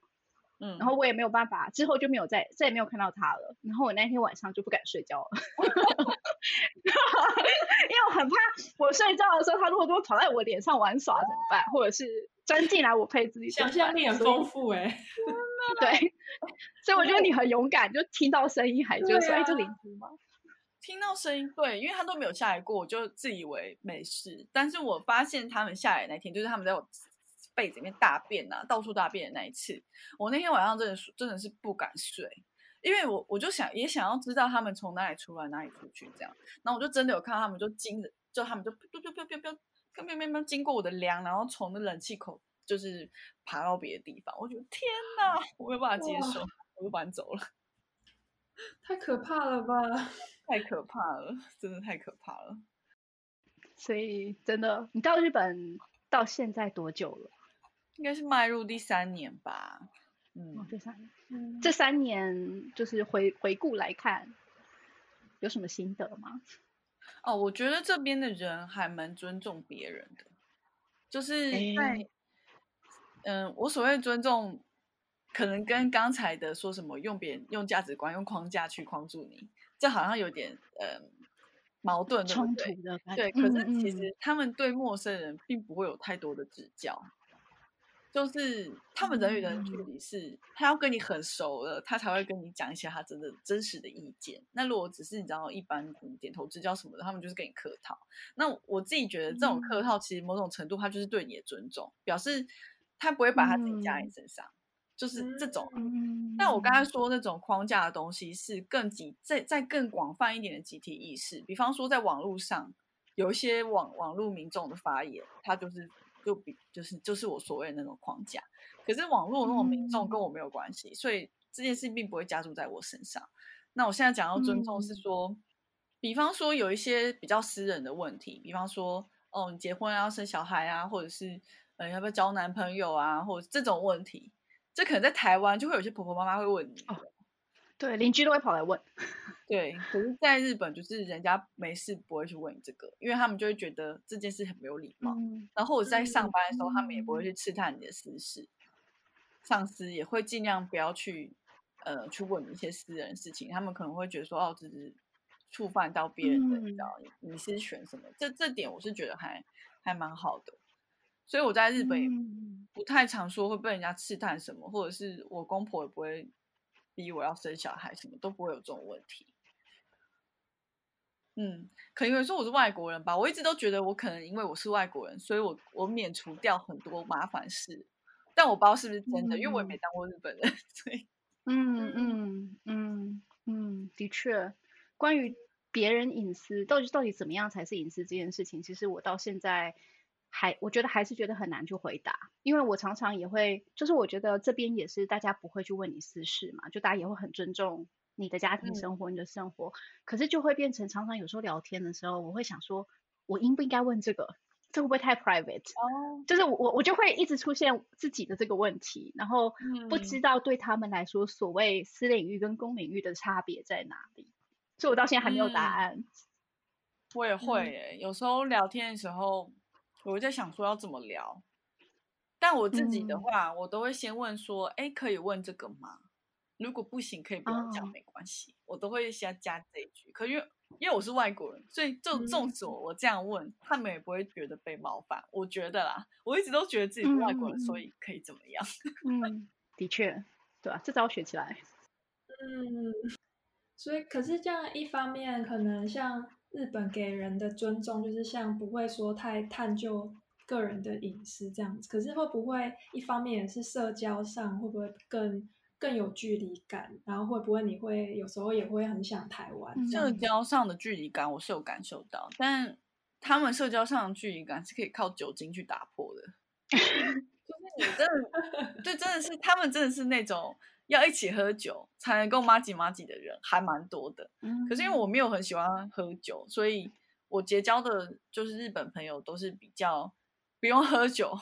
嗯，然后我也没有办法，之后就没有再再也没有看到它了。然后我那天晚上就不敢睡觉了，因为我很怕我睡觉的时候，它如果都跑在我脸上玩耍怎么办？或者是钻进来我配自己，想象力很丰富哎、欸。对，所以我觉得你很勇敢，就听到声音还就说：“哎、啊，这邻居吗？”听到声音，对，因为他都没有下来过，我就自以为没事。但是我发现他们下来那天，就是他们在我被子里面大便啊，到处大便的那一次。我那天晚上真的真的是不敢睡，因为我我就想也想要知道他们从哪里出来，哪里出去这样。然后我就真的有看到他们就经着，就他们就飘飘飘飘飘飘飘飘经过我的梁，然后从那冷气口。就是爬到别的地方，我觉得天哪，我没有办法接受，我就搬走了。太可怕了吧！太可怕了，真的太可怕了。所以真的，你到日本到现在多久了？应该是迈入第三年吧。嗯，哦、第三年。嗯，这三年就是回回顾来看，有什么心得吗？哦，我觉得这边的人还蛮尊重别人的，就是在。欸嗯，我所谓尊重，可能跟刚才的说什么用别人用价值观、用框架去框住你，这好像有点嗯矛盾冲突的。对，可是其实他们对陌生人并不会有太多的指教。就是他们人与人距离是，嗯、他要跟你很熟了，他才会跟你讲一些他真的真实的意见。那如果只是你知道一般点头之交什么的，他们就是跟你客套。那我自己觉得这种客套，其实某种程度他就是对你的尊重，嗯、表示他不会把他自己加在你身上，嗯、就是这种。但我刚才说那种框架的东西，是更集在在更广泛一点的集体意识。比方说，在网络上有一些网网络民众的发言，他就是。就比就是就是我所谓的那种框架，可是网络那种民众跟我没有关系，嗯、所以这件事情并不会加注在我身上。那我现在讲到尊重是说，嗯、比方说有一些比较私人的问题，比方说哦，你结婚要生小孩啊，或者是呃要不要交男朋友啊，或者这种问题，这可能在台湾就会有些婆婆妈妈会问你。哦对，邻居都会跑来问。对，可是在日本就是人家没事不会去问你这个，因为他们就会觉得这件事很没有礼貌。嗯、然后我在上班的时候，嗯、他们也不会去刺探你的私事，上司也会尽量不要去呃去问你一些私人事情。他们可能会觉得说，哦，这是触犯到别人的，你知道隐私权什么，这这点我是觉得还还蛮好的。所以我在日本也不太常说会被人家刺探什么，或者是我公婆也不会逼我要生小孩，什么都不会有这种问题。嗯，可能因为说我是外国人吧，我一直都觉得我可能因为我是外国人，所以我我免除掉很多麻烦事。但我不知道是不是真的，嗯、因为我也没当过日本人，所以嗯嗯嗯嗯，的确，关于别人隐私到底到底怎么样才是隐私这件事情，其实我到现在还我觉得还是觉得很难去回答，因为我常常也会，就是我觉得这边也是大家不会去问你私事嘛，就大家也会很尊重你的家庭生活，嗯、你的生活，可是就会变成常常有时候聊天的时候，我会想说，我应不应该问这个？这会不会太 private？哦，oh. 就是我我就会一直出现自己的这个问题，然后不知道对他们来说，所谓私领域跟公领域的差别在哪里，所以我到现在还没有答案。嗯、我也会诶，嗯、有时候聊天的时候，我在想说要怎么聊，但我自己的话，嗯、我都会先问说，哎，可以问这个吗？如果不行，可以不要讲，没关系，哦、我都会先加这一句。可因为因为我是外国人，所以就纵使我这样问，嗯、他们也不会觉得被冒犯。我觉得啦，我一直都觉得自己是外国人，嗯、所以可以怎么样？嗯，的确，对啊，这招学起来。嗯，所以可是这样一方面，可能像日本给人的尊重，就是像不会说太探究个人的隐私这样子。可是会不会一方面也是社交上会不会更？更有距离感，然后会不会你会有时候也会很想台湾？社交上的距离感我是有感受到，但他们社交上的距离感是可以靠酒精去打破的。就是你真的，就真的是他们真的是那种要一起喝酒才能够麻吉麻吉的人，还蛮多的。可是因为我没有很喜欢喝酒，所以我结交的就是日本朋友都是比较不用喝酒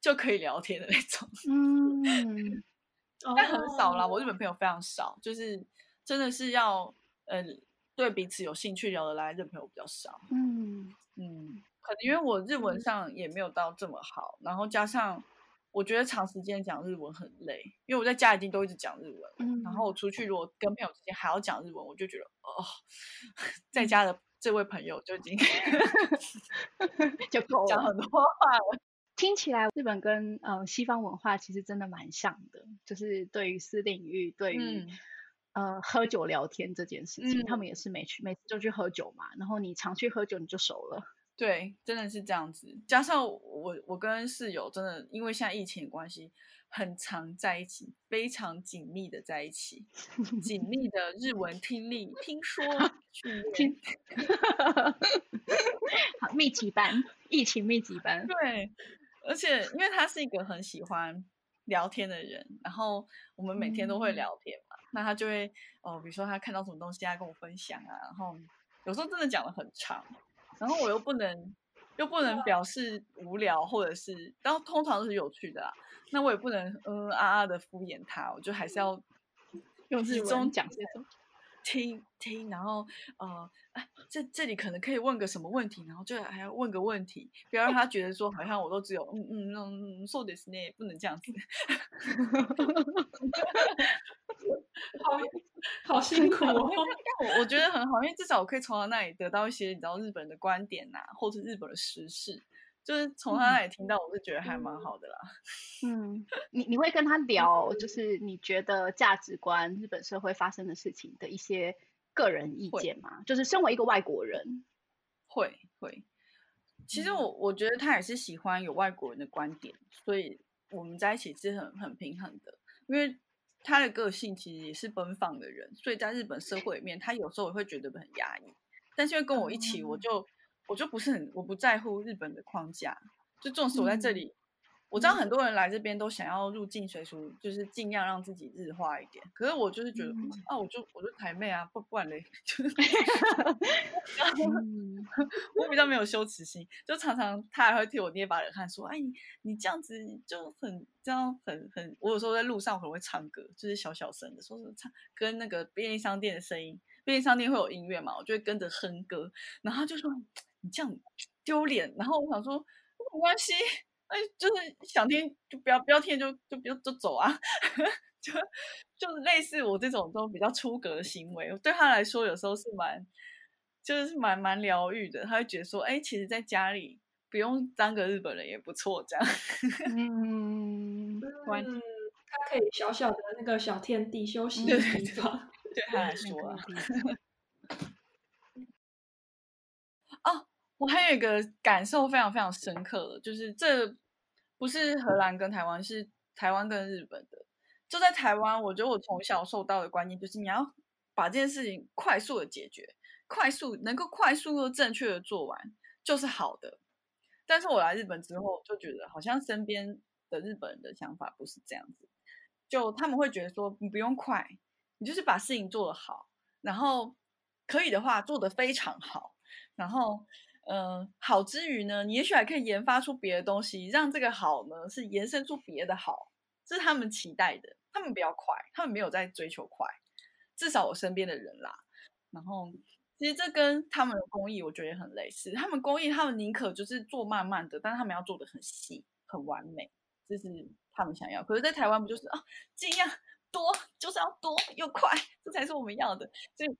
就可以聊天的那种。嗯。但很少啦，我日本朋友非常少，就是真的是要呃对彼此有兴趣聊得来，日本朋友比较少。嗯嗯，可能因为我日文上也没有到这么好，然后加上我觉得长时间讲日文很累，因为我在家已经都一直讲日文，嗯、然后我出去如果跟朋友之间还要讲日文，我就觉得哦，在家的这位朋友就已经 就够 了讲很多话了。听起来日本跟呃西方文化其实真的蛮像的，就是对于私领域，对于、嗯、呃喝酒聊天这件事情，嗯、他们也是每去每次就去喝酒嘛，然后你常去喝酒你就熟了。对，真的是这样子。加上我我跟室友真的因为现在疫情的关系，很常在一起，非常紧密的在一起，紧密的日文听力听说 训练，好密集班，疫情密集班，对。而且，因为他是一个很喜欢聊天的人，然后我们每天都会聊天嘛，嗯、那他就会哦，比如说他看到什么东西，他跟我分享啊，然后有时候真的讲的很长，然后我又不能又不能表示无聊，或者是，然后通常都是有趣的啦，那我也不能嗯啊啊的敷衍他，我就还是要用日中讲些什么。听听，然后呃，哎，这这里可能可以问个什么问题，然后就还要问个问题，不要让他觉得说好像我都只有嗯嗯嗯，说的是那不能这样子，好好辛苦哦。但我我觉得很好，因为至少我可以从他那里得到一些你知道日本的观点呐、啊，或者日本的时事。就是从他那里听到，我是觉得还蛮好的啦。嗯，你你会跟他聊，就是你觉得价值观、日本社会发生的事情的一些个人意见吗？就是身为一个外国人，会会。其实我我觉得他也是喜欢有外国人的观点，所以我们在一起是很很平衡的。因为他的个性其实也是奔放的人，所以在日本社会里面，他有时候也会觉得很压抑。但是因为跟我一起，我就。我就不是很，我不在乎日本的框架，就纵使我在这里，嗯、我知道很多人来这边都想要入境随俗，就是尽量让自己日化一点。可是我就是觉得，嗯、啊，我就我就台妹啊，不不然嘞，就是、嗯、我比较没有羞耻心，就常常他还会替我捏把冷汗，说，哎，你你这样子就很这样很很，我有时候在路上可能会唱歌，就是小小声的，说是唱跟那个便利商店的声音，便利商店会有音乐嘛，我就会跟着哼歌，然后他就说。你这样丢脸，然后我想说没关系，哎，就是想听就不要，不要听就就不要就走啊，就就类似我这种都比较出格的行为，对他来说有时候是蛮就是蛮蛮疗愈的。他会觉得说，哎，其实在家里不用当个日本人也不错，这样。嗯，完，他可以小小的那个小天地休息的地方，对他来说啊。哦，我还有一个感受非常非常深刻的，就是这不是荷兰跟台湾，是台湾跟日本的。就在台湾，我觉得我从小受到的观念就是你要把这件事情快速的解决，快速能够快速又正确的做完就是好的。但是我来日本之后就觉得，好像身边的日本人的想法不是这样子，就他们会觉得说你不用快，你就是把事情做得好，然后可以的话做得非常好，然后、呃，好之余呢，你也许还可以研发出别的东西，让这个好呢是延伸出别的好，这是他们期待的。他们比较快，他们没有在追求快，至少我身边的人啦。然后，其实这跟他们的工艺，我觉得也很类似。他们工艺，他们宁可就是做慢慢的，但是他们要做的很细、很完美，这是他们想要。可是，在台湾不就是啊，尽量多就是要多又快，这才是我们要的。所以。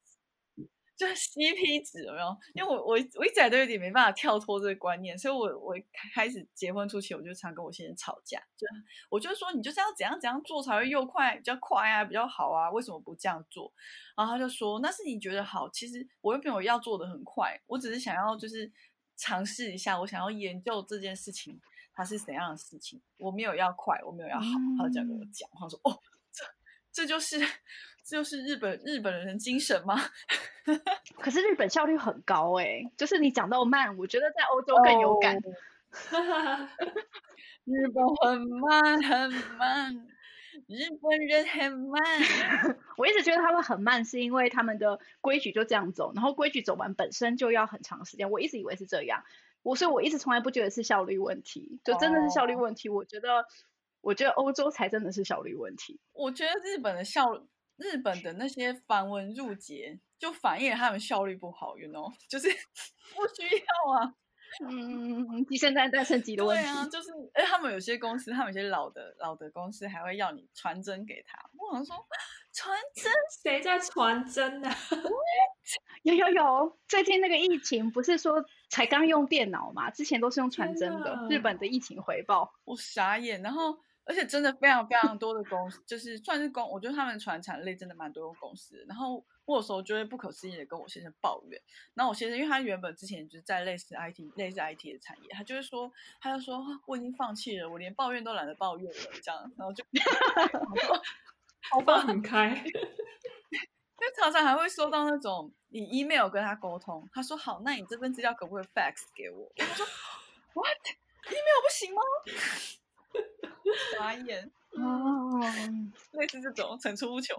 就是 CP 值有没有？因为我我我一直都有点没办法跳脱这个观念，所以我我开始结婚初期，我就常跟我先生吵架，就我就说你就是要怎样怎样做才会又快比较快啊，比较好啊，为什么不这样做？然后他就说那是你觉得好，其实我又没有要做的很快，我只是想要就是尝试一下，我想要研究这件事情它是怎样的事情，我没有要快，我没有要好，他就这样跟我讲，他说哦，这这就是。这就是日本日本人精神吗？可是日本效率很高哎、欸，就是你讲到慢，我觉得在欧洲更有感。Oh. 日本很慢很慢，日本人很慢。我一直觉得他们很慢，是因为他们的规矩就这样走，然后规矩走完本身就要很长时间。我一直以为是这样，我所以我一直从来不觉得是效率问题，就真的是效率问题。Oh. 我觉得，我觉得欧洲才真的是效率问题。我觉得日本的效。日本的那些繁文缛节，就反映了他们效率不好，you know，就是不需要啊，嗯，鸡生蛋，蛋生鸡的问题。对啊，就是，哎，他们有些公司，他们有些老的老的公司还会要你传真给他。我想说，传真？谁在传真呢？有有有，最近那个疫情不是说才刚用电脑嘛？之前都是用传真的。日本的疫情回报，我傻眼，然后。而且真的非常非常多的公司，就是算是公，我觉得他们传产类真的蛮多公司。然后我有时候就会不可思议的跟我先生抱怨。然后我先生，因为他原本之前就是在类似 IT 类似 IT 的产业，他就是说，他就说我已经放弃了，我连抱怨都懒得抱怨了，这样。然后就 好放很开，因为常常还会收到那种你 email 跟他沟通，他说好，那你这份资料可不可以 fax 给我？我说 what？email 不行吗？傻眼哦，类似这种层出不穷。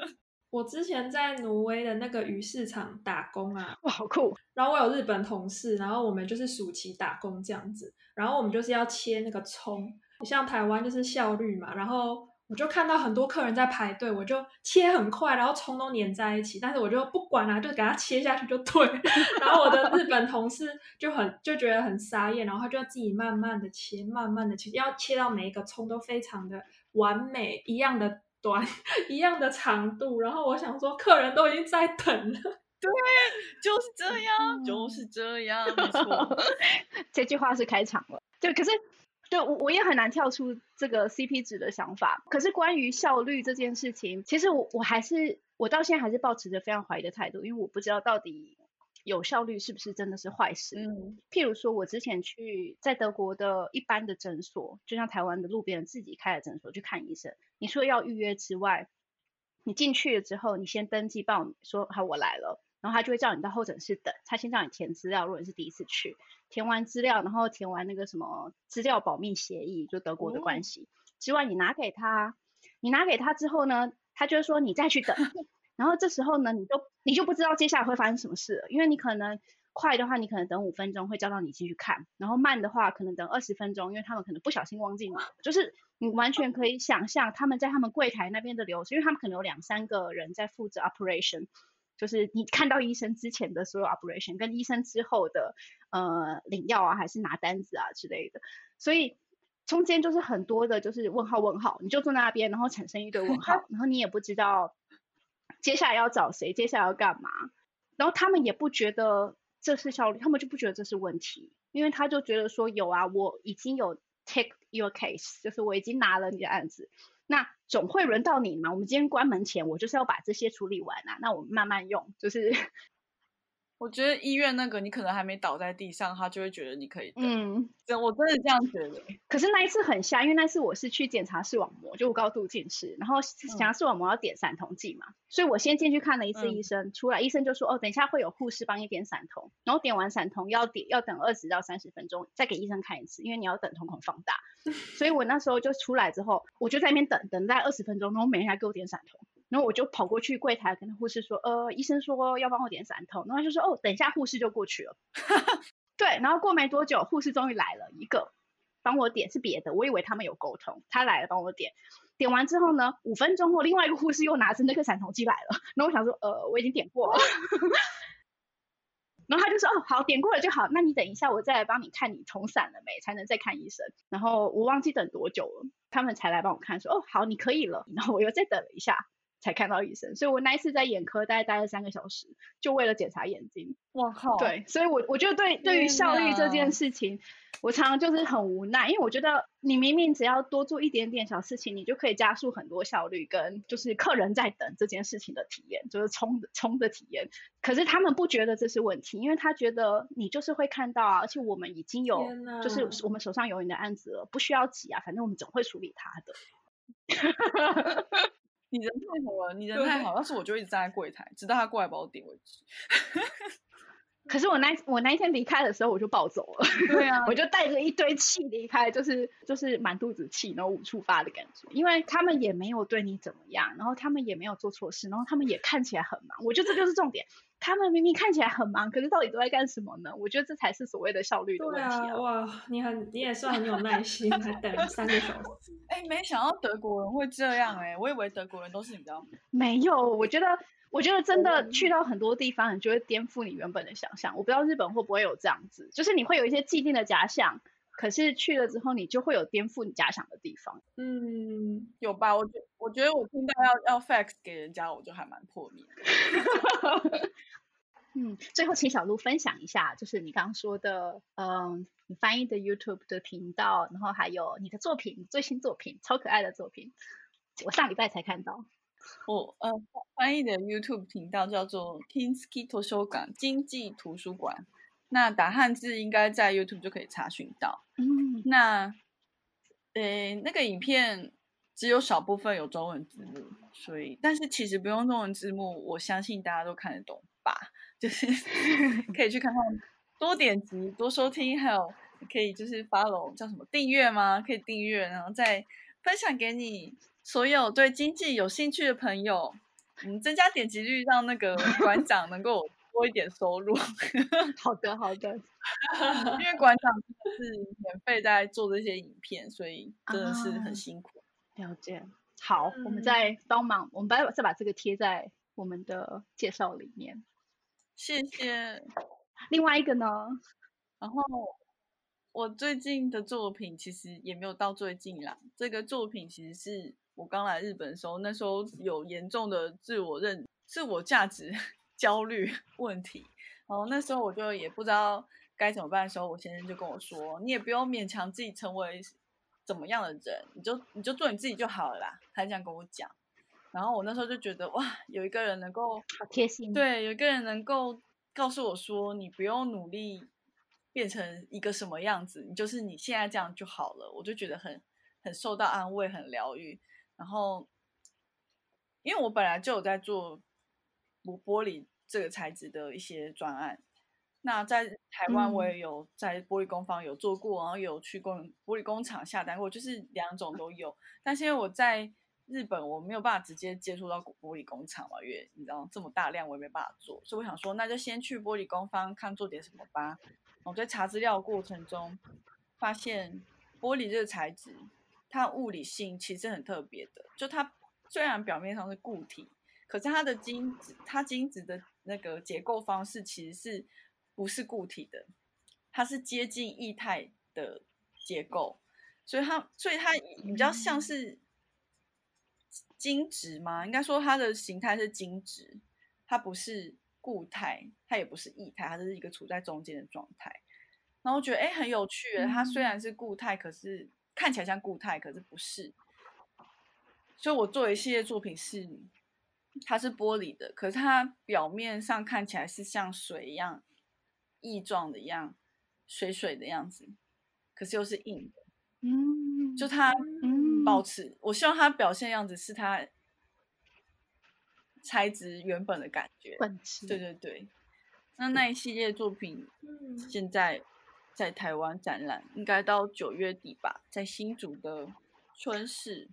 我之前在挪威的那个鱼市场打工啊，哇，好酷！然后我有日本同事，然后我们就是暑期打工这样子，然后我们就是要切那个葱，像台湾就是效率嘛，然后。我就看到很多客人在排队，我就切很快，然后葱都粘在一起，但是我就不管了，就给它切下去就对。然后我的日本同事就很就觉得很傻眼，然后他就要自己慢慢的切，慢慢的切，要切到每一个葱都非常的完美，一样的短，一样的长度。然后我想说，客人都已经在等了，对，就是这样，嗯、就是这样，没错。这句话是开场了，对，可是。对，我我也很难跳出这个 CP 值的想法。可是关于效率这件事情，其实我我还是我到现在还是保持着非常怀疑的态度，因为我不知道到底有效率是不是真的是坏事。嗯，譬如说我之前去在德国的一般的诊所，就像台湾的路边自己开的诊所去看医生，你说要预约之外，你进去了之后，你先登记报说好我来了。然后他就会叫你到候诊室等，他先叫你填资料。如果你是第一次去，填完资料，然后填完那个什么资料保密协议，就德国的关系、哦、之外，你拿给他，你拿给他之后呢，他就会说你再去等。然后这时候呢，你就你就不知道接下来会发生什么事了，因为你可能快的话，你可能等五分钟会叫到你进去看，然后慢的话可能等二十分钟，因为他们可能不小心忘记了，就是你完全可以想象他们在他们柜台那边的流程，因为他们可能有两三个人在负责 operation。就是你看到医生之前的所有 operation，跟医生之后的呃领药啊，还是拿单子啊之类的，所以中间就是很多的，就是问号问号，你就坐在那边，然后产生一堆问号，然后你也不知道接下来要找谁，接下来要干嘛。然后他们也不觉得这是效率，他们就不觉得这是问题，因为他就觉得说有啊，我已经有 take your case，就是我已经拿了你的案子，那总会轮到你嘛。我们今天关门前，我就是要把这些处理完啊，那我们慢慢用，就是。我觉得医院那个，你可能还没倒在地上，他就会觉得你可以。嗯，真我真的这样觉得。可是那一次很吓，因为那次我是去检查视网膜，就我高度近视，然后检查视网膜要点散瞳剂嘛，嗯、所以我先进去看了一次医生，嗯、出来医生就说，哦，等一下会有护士帮你点散瞳，然后点完散瞳要点要等二十到三十分钟，再给医生看一次，因为你要等瞳孔放大。所以我那时候就出来之后，我就在那边等等待二十分钟，然后没人来给我点散瞳。然后我就跑过去柜台跟护士说，呃，医生说要帮我点散瞳，然后他就说，哦，等一下护士就过去了。对，然后过没多久，护士终于来了一个，帮我点是别的，我以为他们有沟通，他来了帮我点，点完之后呢，五分钟后，另外一个护士又拿着那个散瞳剂来了，然后我想说，呃，我已经点过了。然后他就说，哦，好，点过了就好，那你等一下，我再来帮你看你瞳散了没，才能再看医生。然后我忘记等多久了，他们才来帮我看，说，哦，好，你可以了。然后我又再等了一下。才看到医生，所以我那一次在眼科大概待了三个小时，就为了检查眼睛。我靠！对，所以我我觉得对对于效率这件事情，我常常就是很无奈，因为我觉得你明明只要多做一点点小事情，你就可以加速很多效率跟就是客人在等这件事情的体验，就是冲的冲的体验。可是他们不觉得这是问题，因为他觉得你就是会看到啊，而且我们已经有就是我们手上有你的案子了，不需要急啊，反正我们总会处理他的。你人太好了，你人太好，要是我就一直站在柜台，直到他过来把我点为止。可是我那我那一天离开的时候，我就暴走了。对啊，我就带着一堆气离开，就是就是满肚子气，然后无处发的感觉。因为他们也没有对你怎么样，然后他们也没有做错事，然后他们也看起来很忙。我觉得这就是重点。他们明明看起来很忙，可是到底都在干什么呢？我觉得这才是所谓的效率的问题啊！啊，哇，你很你也算很有耐心，还等了 三个小时。哎、欸，没想到德国人会这样哎、欸，我以为德国人都是你知道吗？没有，我觉得我觉得真的去到很多地方，你就会颠覆你原本的想象。我不知道日本会不会有这样子，就是你会有一些既定的假想，可是去了之后，你就会有颠覆你假想的地方。嗯，有吧？我觉我觉得我听到要要 fax 给人家，我就还蛮破灭。嗯，最后请小鹿分享一下，就是你刚刚说的，嗯，你翻译的 YouTube 的频道，然后还有你的作品，最新作品，超可爱的作品，我上礼拜才看到。我呃翻译的 YouTube 频道叫做 Kinski 图书馆，经济图书馆。那打汉字应该在 YouTube 就可以查询到。嗯，那呃那个影片只有少部分有中文字幕，所以但是其实不用中文字幕，我相信大家都看得懂吧。就是可以去看看，多点击、多收听，还有可以就是 follow 叫什么订阅吗？可以订阅，然后再分享给你所有对经济有兴趣的朋友，嗯，增加点击率，让那个馆长能够多一点收入。好的，好的，因为馆长是免费在做这些影片，所以真的是很辛苦。啊、了解，好，嗯、我们再帮忙，我们把再把这个贴在我们的介绍里面。谢谢。另外一个呢？然后我最近的作品其实也没有到最近啦。这个作品其实是我刚来日本的时候，那时候有严重的自我认、自我价值焦虑 问题。然后那时候我就也不知道该怎么办的时候，我先生就跟我说：“你也不用勉强自己成为怎么样的人，你就你就做你自己就好了啦。”他这样跟我讲。然后我那时候就觉得哇，有一个人能够好贴心，对，有一个人能够告诉我说，你不用努力变成一个什么样子，你就是你现在这样就好了。我就觉得很很受到安慰，很疗愈。然后，因为我本来就有在做玻玻璃这个材质的一些专案，那在台湾我也有在玻璃工坊有做过，嗯、然后有去工玻璃工厂下单过，就是两种都有。但是因为我在日本我没有办法直接接触到玻璃工厂嘛，因为你知道这么大量我也没办法做，所以我想说那就先去玻璃工坊看做点什么吧。我在查资料的过程中发现，玻璃这个材质它物理性其实很特别的，就它虽然表面上是固体，可是它的晶子它晶子的那个结构方式其实是不是固体的，它是接近液态的结构，所以它所以它比较像是。晶质吗？应该说它的形态是晶质，它不是固态，它也不是液态，它是一个处在中间的状态。然后我觉得哎很有趣，它虽然是固态，可是看起来像固态，可是不是。所以我做一系列作品是，它是玻璃的，可是它表面上看起来是像水一样液状的一样，水水的样子，可是又是硬的。嗯，就它保持，嗯、我希望它表现的样子是它。材质原本的感觉，本质对对对。那那一系列作品，现在在台湾展览，应该到九月底吧，在新竹的春市。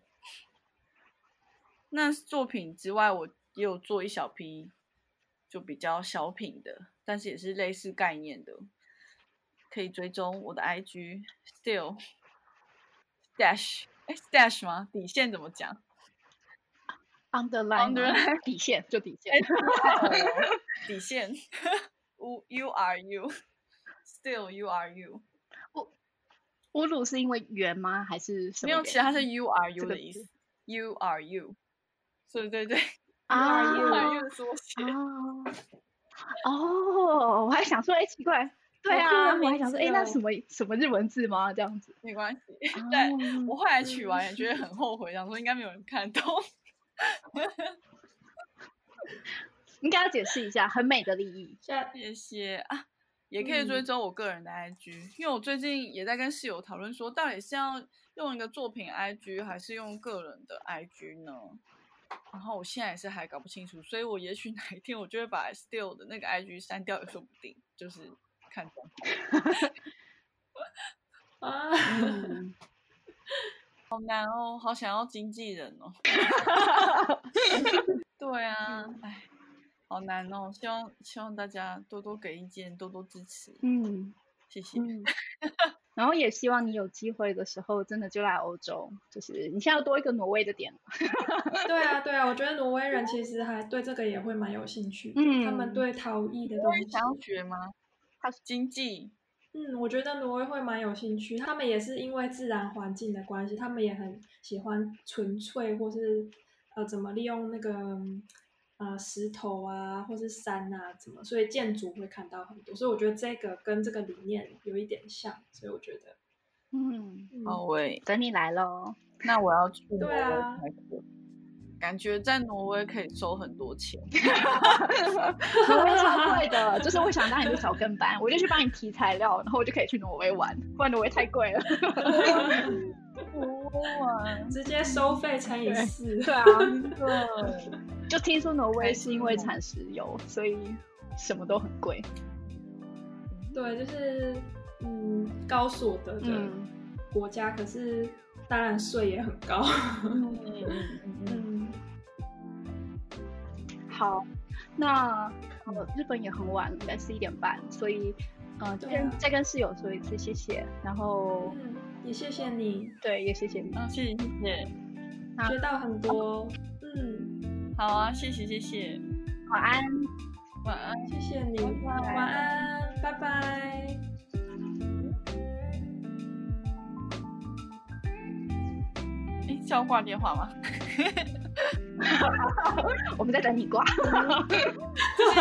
那作品之外，我也有做一小批，就比较小品的，但是也是类似概念的，可以追踪我的 IG still dash 哎 dash 吗？底线怎么讲？Underline, 底线就底线，底线。You are you, still you are you。乌乌鲁是因为圆吗？还是什么？没有，其实它是 You are you 的意思。You are 对对对。啊。Are you 的缩写。哦，我还想说，哎，奇怪。对啊，我还想说，哎，那什么什么日文字吗？这样子。没关系。对，我后来取完也觉得很后悔，想说应该没有人看懂。应该要解释一下，很美的利益。谢谢啊，也可以追踪我个人的 IG，、嗯、因为我最近也在跟室友讨论说，到底是要用一个作品 IG，还是用个人的 IG 呢？然后我现在也是还搞不清楚，所以我也许哪一天我就会把 Still 的那个 IG 删掉，也说不定。就是看状况。啊。嗯好难哦，好想要经纪人哦。对啊，哎，好难哦。希望希望大家多多给意见，多多支持。嗯，谢谢。嗯、然后也希望你有机会的时候，真的就来欧洲。就是你现在要多一个挪威的点。对啊，对啊，我觉得挪威人其实还对这个也会蛮有兴趣。嗯，他们对陶艺的东西。想要学吗？他是经济。嗯，我觉得挪威会蛮有兴趣，他们也是因为自然环境的关系，他们也很喜欢纯粹或是呃怎么利用那个呃石头啊，或是山啊怎么，所以建筑会看到很多，所以我觉得这个跟这个理念有一点像，所以我觉得，嗯，好喂，等你来喽，那我要去挪威。对啊。感觉在挪威可以收很多钱，挪威超贵的，就是我想当你的小跟班，我就去帮你提材料，然后我就可以去挪威玩，不然挪威太贵了。哇，直接收费乘以四，对。啊，对，就听说挪威是因为产石油，所以什么都很贵。对，就是嗯高所得的国家，嗯、可是当然税也很高。嗯嗯好，那呃，日本也很晚，应该十一点半，所以，呃，这边再跟室友说一次谢谢，然后，嗯，也谢谢你，对，也谢谢你，嗯，谢谢谢谢，学到很多，嗯，好啊，谢谢谢谢，晚安，晚安，谢谢你，晚安，拜拜。哎，是要挂电话吗？我们在等你挂，就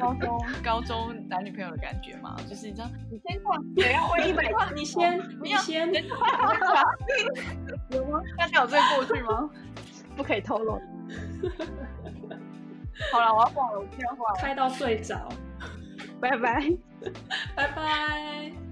高中高中男女朋友的感觉嘛，就是你知道，你先挂，谁要问一百块？你先，你先，有吗？大家有这个过去吗？不可以透露。好了，我要挂了，我电话开到睡着，拜拜，拜拜。